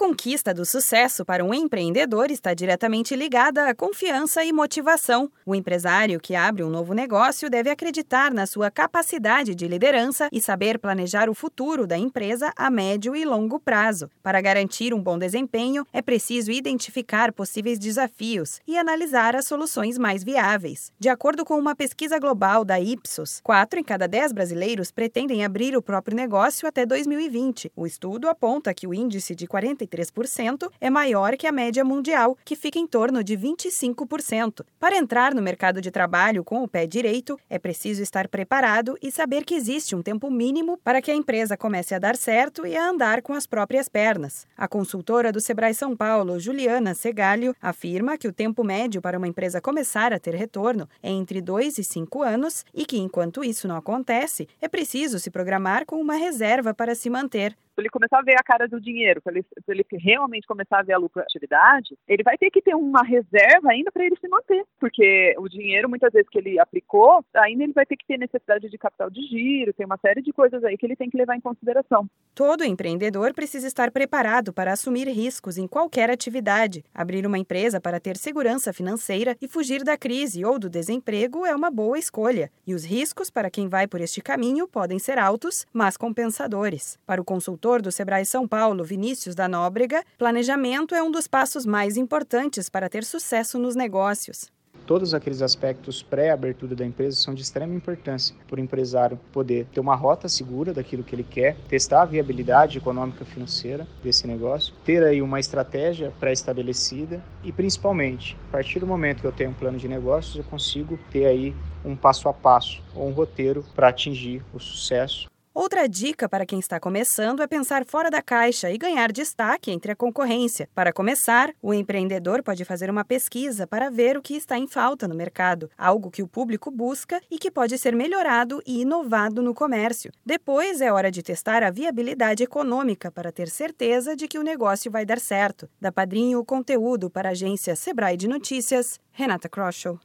conquista do sucesso para um empreendedor está diretamente ligada à confiança e motivação. O empresário que abre um novo negócio deve acreditar na sua capacidade de liderança e saber planejar o futuro da empresa a médio e longo prazo. Para garantir um bom desempenho, é preciso identificar possíveis desafios e analisar as soluções mais viáveis. De acordo com uma pesquisa global da Ipsos, 4 em cada 10 brasileiros pretendem abrir o próprio negócio até 2020. O estudo aponta que o índice de 43% é maior que a média mundial, que fica em torno de 25%. Para entrar no mercado de trabalho com o pé direito, é preciso estar preparado e saber que existe um tempo mínimo para que a empresa comece a dar certo e a andar com as próprias pernas. A consultora do Sebrae São Paulo, Juliana Segalho, afirma que o tempo médio para uma empresa começar a ter retorno é entre 2 e 5 anos e que, enquanto isso não acontece, é preciso se programar com uma reserva para se manter ele começar a ver a cara do dinheiro, para ele, ele, realmente começar a ver a lucratividade, ele vai ter que ter uma reserva ainda para ele se manter, porque o dinheiro, muitas vezes que ele aplicou, ainda ele vai ter que ter necessidade de capital de giro, tem uma série de coisas aí que ele tem que levar em consideração. Todo empreendedor precisa estar preparado para assumir riscos em qualquer atividade. Abrir uma empresa para ter segurança financeira e fugir da crise ou do desemprego é uma boa escolha. E os riscos para quem vai por este caminho podem ser altos, mas compensadores. Para o consultor diretor do Sebrae São Paulo, Vinícius da Nóbrega, planejamento é um dos passos mais importantes para ter sucesso nos negócios. Todos aqueles aspectos pré-abertura da empresa são de extrema importância para o empresário poder ter uma rota segura daquilo que ele quer, testar a viabilidade econômica financeira desse negócio, ter aí uma estratégia pré-estabelecida e principalmente, a partir do momento que eu tenho um plano de negócios, eu consigo ter aí um passo a passo ou um roteiro para atingir o sucesso Outra dica para quem está começando é pensar fora da caixa e ganhar destaque entre a concorrência. Para começar, o empreendedor pode fazer uma pesquisa para ver o que está em falta no mercado, algo que o público busca e que pode ser melhorado e inovado no comércio. Depois é hora de testar a viabilidade econômica para ter certeza de que o negócio vai dar certo. Da Padrinho Conteúdo para a agência Sebrae de Notícias, Renata Kroschel.